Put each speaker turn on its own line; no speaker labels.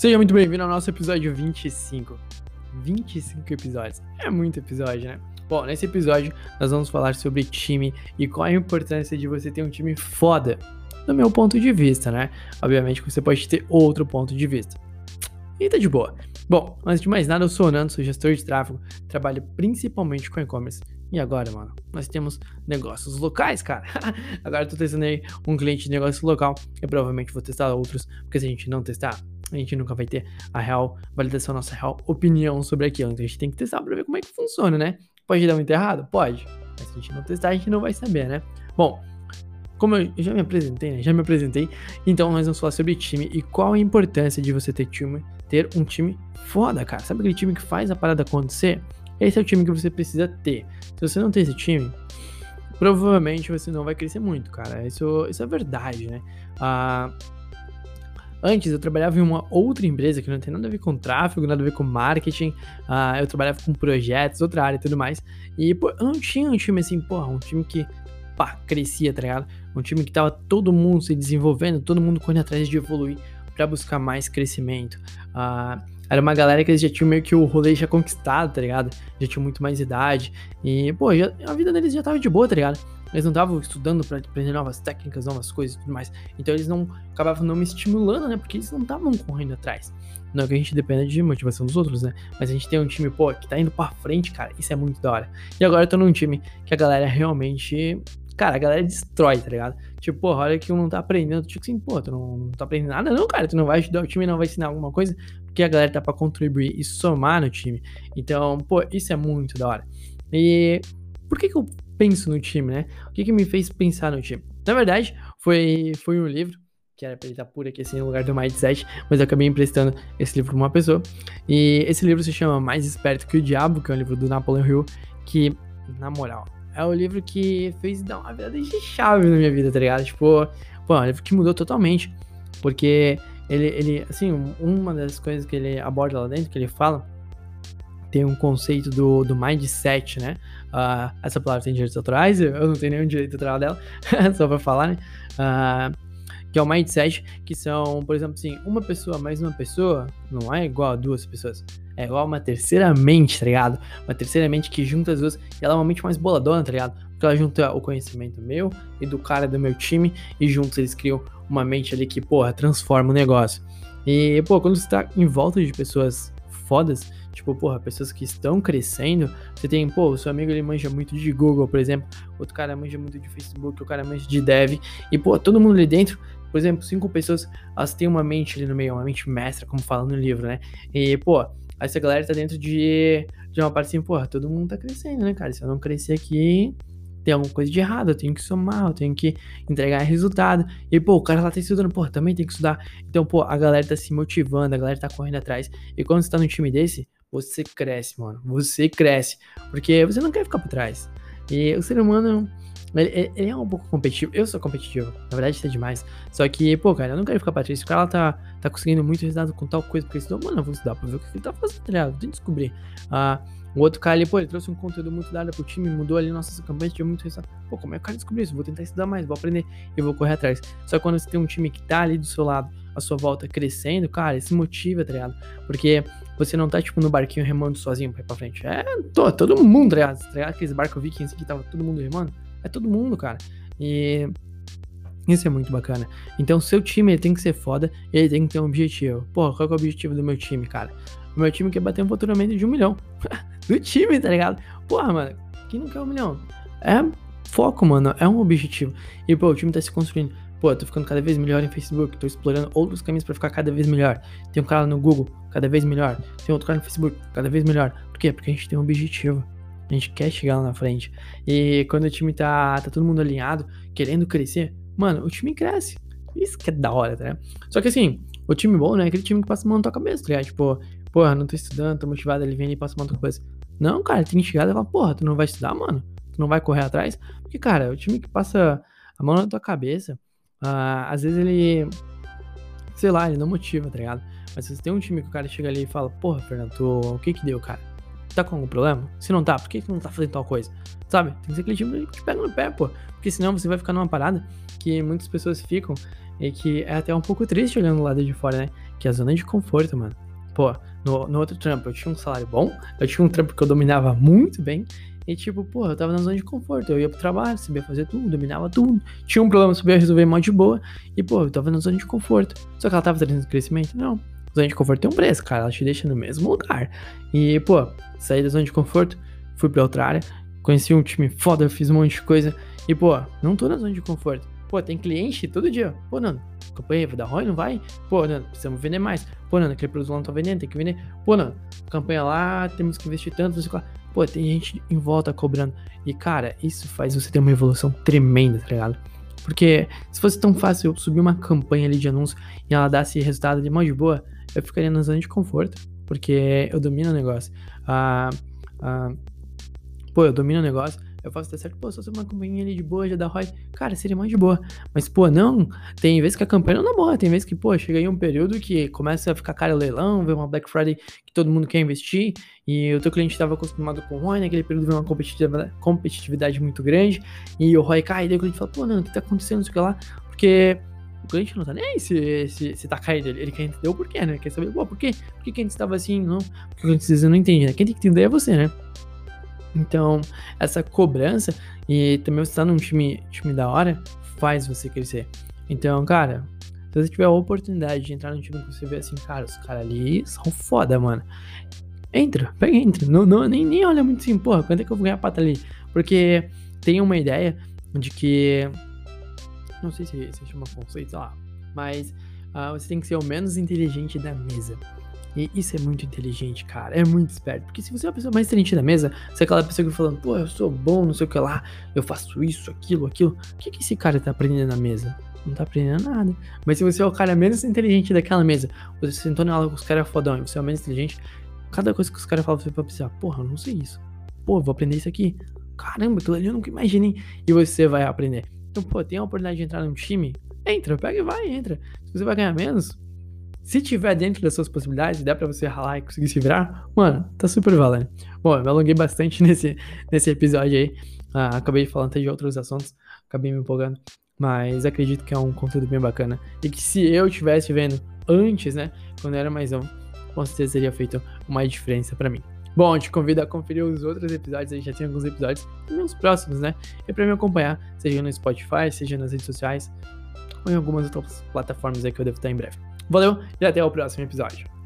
Seja muito bem-vindo ao nosso episódio 25. 25 episódios. É muito episódio, né? Bom, nesse episódio nós vamos falar sobre time e qual a importância de você ter um time foda, do meu ponto de vista, né? Obviamente você pode ter outro ponto de vista. E tá de boa. Bom, antes de mais nada, eu sou o Nando, sou gestor de tráfego, trabalho principalmente com e-commerce. E agora, mano, nós temos negócios locais, cara. agora eu tô testando aí um cliente de negócio local. Eu provavelmente vou testar outros, porque se a gente não testar, a gente nunca vai ter a real validação, a nossa real opinião sobre aquilo. Então a gente tem que testar para ver como é que funciona, né? Pode dar muito errado? Pode. Mas se a gente não testar, a gente não vai saber, né? Bom, como eu já me apresentei, né? Já me apresentei. Então nós vamos falar sobre time e qual a importância de você ter time, ter um time foda, cara. Sabe aquele time que faz a parada acontecer? Esse é o time que você precisa ter. Se você não tem esse time, provavelmente você não vai crescer muito, cara. Isso, isso é verdade, né? Ah, Antes eu trabalhava em uma outra empresa que não tem nada a ver com tráfego, nada a ver com marketing. Uh, eu trabalhava com projetos, outra área e tudo mais. E, pô, eu não tinha um time assim, porra, um time que, pá, crescia, tá ligado? Um time que tava todo mundo se desenvolvendo, todo mundo correndo atrás de evoluir para buscar mais crescimento. Uh, era uma galera que eles já tinham meio que o rolê já conquistado, tá ligado? Já tinham muito mais idade. E, pô, já, a vida deles já tava de boa, tá ligado? Eles não estavam estudando para aprender novas técnicas, novas coisas e tudo mais. Então eles não acabavam não me estimulando, né? Porque eles não estavam correndo atrás. Não é que a gente dependa de motivação dos outros, né? Mas a gente tem um time, pô, que tá indo pra frente, cara. Isso é muito da hora. E agora eu tô num time que a galera realmente. Cara, a galera destrói, tá ligado? Tipo, porra, olha que um não tá aprendendo. Tipo assim, pô, tu não, não tá aprendendo nada, não, cara. Tu não vai ajudar o time, não vai ensinar alguma coisa. Porque a galera tá pra contribuir e somar no time. Então, pô, isso é muito da hora. E por que, que eu penso no time, né? O que, que me fez pensar no time? Na verdade, foi, foi um livro, que era pra ele estar por aqui assim no lugar do Mindset, mas eu acabei emprestando esse livro pra uma pessoa. E esse livro se chama Mais Esperto que o Diabo, que é um livro do Napoleon Hill, que, na moral, é o livro que fez dar uma virada de chave na minha vida, tá ligado? Tipo, pô, é um livro que mudou totalmente. Porque ele, ele, assim, uma das coisas que ele aborda lá dentro, que ele fala, tem um conceito do, do mindset, né? Uh, essa palavra tem direitos autorais, eu não tenho nenhum direito autoral dela, só pra falar, né? Uh, que é o mindset, que são, por exemplo, assim, uma pessoa mais uma pessoa não é igual a duas pessoas. É igual a uma terceira mente, tá ligado? Uma terceira mente que junta as duas e ela é uma mente mais boladona, tá ligado? Porque ela junta o conhecimento meu e do cara do meu time e juntos eles criam uma mente ali que, porra, transforma o negócio. E, pô, quando você tá em volta de pessoas fodas, Tipo, porra, pessoas que estão crescendo. Você tem, pô, o seu amigo ele manja muito de Google, por exemplo. Outro cara manja muito de Facebook, o cara manja de Dev. E, pô, todo mundo ali dentro, por exemplo, cinco pessoas, elas têm uma mente ali no meio, uma mente mestra, como fala no livro, né? E, pô, essa galera tá dentro de, de uma parte assim, porra, todo mundo tá crescendo, né, cara? Se eu não crescer aqui, tem alguma coisa de errado, eu tenho que somar, eu tenho que entregar resultado. E, pô, o cara lá tá estudando, pô, também tem que estudar. Então, pô, a galera tá se motivando, a galera tá correndo atrás. E quando você tá num time desse, você cresce, mano. Você cresce. Porque você não quer ficar por trás. E o ser humano, ele, ele, é um pouco competitivo. Eu sou competitivo. Na verdade, isso é demais. Só que, pô, cara, eu não quero ficar pra trás. O cara tá, tá conseguindo muito resultado com tal coisa porque estudou, mano, eu vou estudar pra ver o que ele tá fazendo, tá ligado? Tem que descobrir. Ah. O outro cara ali, pô, ele trouxe um conteúdo muito dado pro time, mudou ali nossas campanhas, tinha muito resultado. Pô, como é que o cara descobriu isso? Vou tentar estudar mais, vou aprender e vou correr atrás. Só que quando você tem um time que tá ali do seu lado, sua volta crescendo, cara, isso motiva, tá ligado? Porque você não tá, tipo, no barquinho remando sozinho pra ir pra frente. É, tô, todo mundo, tá ligado? Tá ligado? Aqueles barcos vikings que tava todo mundo remando. É todo mundo, cara. E isso é muito bacana. Então, seu time ele tem que ser foda e ele tem que ter um objetivo. Porra, qual é o objetivo do meu time, cara? O meu time quer bater um faturamento de um milhão. do time, tá ligado? Porra, mano, quem não quer um milhão? É foco, mano. É um objetivo. E, pô, o time tá se construindo. Pô, eu tô ficando cada vez melhor em Facebook, tô explorando outros caminhos para ficar cada vez melhor. Tem um cara no Google, cada vez melhor. Tem outro cara no Facebook, cada vez melhor. Por quê? Porque a gente tem um objetivo. A gente quer chegar lá na frente. E quando o time tá, tá todo mundo alinhado, querendo crescer, mano, o time cresce. Isso que é da hora, tá? Só que assim, o time bom não é aquele time que passa a mão na tua cabeça, tá ligado? Tipo, porra, não tô estudando, tô motivado, ele vem e passa a mão na tua cabeça. Não, cara, tem que chegar e falar, porra, tu não vai estudar, mano? Tu não vai correr atrás? Porque, cara, o time que passa a mão na tua cabeça, Uh, às vezes ele. Sei lá, ele não motiva, tá ligado? Mas se você tem um time que o cara chega ali e fala, porra, Fernando, tu, o que que deu, cara? Tá com algum problema? Se não tá, por que, que não tá fazendo tal coisa? Sabe? Tem que ser aquele time que te pega no pé, pô. Porque senão você vai ficar numa parada que muitas pessoas ficam e que é até um pouco triste olhando do lado de fora, né? Que é a zona de conforto, mano. Pô, no, no outro trampo eu tinha um salário bom, eu tinha um trampo que eu dominava muito bem, e tipo, pô, eu tava na zona de conforto. Eu ia pro trabalho, sabia fazer tudo, dominava tudo. Tinha um problema, sabia resolver mó de boa. E, pô, eu tava na zona de conforto. Só que ela tava trazendo crescimento? Não. Zona de conforto tem um preço, cara. Ela te deixa no mesmo lugar. E, pô, saí da zona de conforto, fui pra outra área, conheci um time foda, fiz um monte de coisa. E, pô, não tô na zona de conforto. Pô, tem cliente todo dia. Pô, Nando, campanha vai dar ruim, não vai? Pô, Nando, precisamos vender mais. Pô, Nando, aquele produto lá não tá vendendo, tem que vender. Pô, Nando, campanha lá, temos que investir tanto, não sei lá. Pô, tem gente em volta cobrando. E, cara, isso faz você ter uma evolução tremenda, tá ligado? Porque se fosse tão fácil eu subir uma campanha ali de anúncio e ela dar esse resultado de mão de boa, eu ficaria na zona de conforto. Porque eu domino o negócio. Ah, ah, pô, eu domino o negócio eu faço até certo, pô, só uma campanha ali de boa, já dá ROI. Cara, seria mais de boa. Mas, pô, não. Tem vezes que a campanha não dá boa. Tem vezes que, pô, chega aí um período que começa a ficar cara leilão, vê uma Black Friday que todo mundo quer investir. E o teu cliente estava acostumado com o ROI, naquele período vê uma competitividade, muito grande. E o ROI cai, e daí o cliente fala, pô, não, o que tá acontecendo? Não sei o que lá. Porque o cliente não tá nem aí se, se, se tá caindo. Ele, ele quer entender o porquê, né? Quer saber, pô, por quê? Por que, que a gente estava assim? Não, porque o cliente não entende, né? Quem tem que entender é você, né? Então, essa cobrança e também você tá num time, time da hora faz você crescer. Então, cara, se você tiver a oportunidade de entrar num time que você vê assim, cara, os caras ali são foda, mano. Entra, pega, entra. Não, não, nem, nem olha muito assim, porra, quanto é que eu vou ganhar pata ali? Porque tem uma ideia de que. Não sei se, se chama conceito, sei lá. Mas uh, você tem que ser o menos inteligente da mesa. E isso é muito inteligente, cara. É muito esperto. Porque se você é a pessoa mais inteligente da mesa, você é aquela pessoa que falando, pô, eu sou bom, não sei o que lá, eu faço isso, aquilo, aquilo. O que, que esse cara tá aprendendo na mesa? Não tá aprendendo nada. Mas se você é o cara menos inteligente daquela mesa, você sentou na aula com os caras fodão e você é o menos inteligente, cada coisa que os caras falam, você vai pensar, porra, eu não sei isso. Pô, vou aprender isso aqui. Caramba, aquilo ali eu nunca imaginei. E você vai aprender. Então, pô, tem a oportunidade de entrar num time? Entra, pega e vai, entra. Se você vai ganhar menos, se tiver dentro das suas possibilidades, der para você ralar e conseguir se virar, mano, tá super valendo. Bom, eu me alonguei bastante nesse, nesse episódio aí. Ah, acabei falando até de outros assuntos, acabei me empolgando. Mas acredito que é um conteúdo bem bacana. E que se eu tivesse vendo antes, né, quando eu era mais novo, com certeza teria feito uma diferença para mim. Bom, te convido a conferir os outros episódios, aí já tem alguns episódios, e os próximos, né? E para me acompanhar, seja no Spotify, seja nas redes sociais, ou em algumas outras plataformas aí que eu devo estar em breve. Valeu e até o próximo episódio.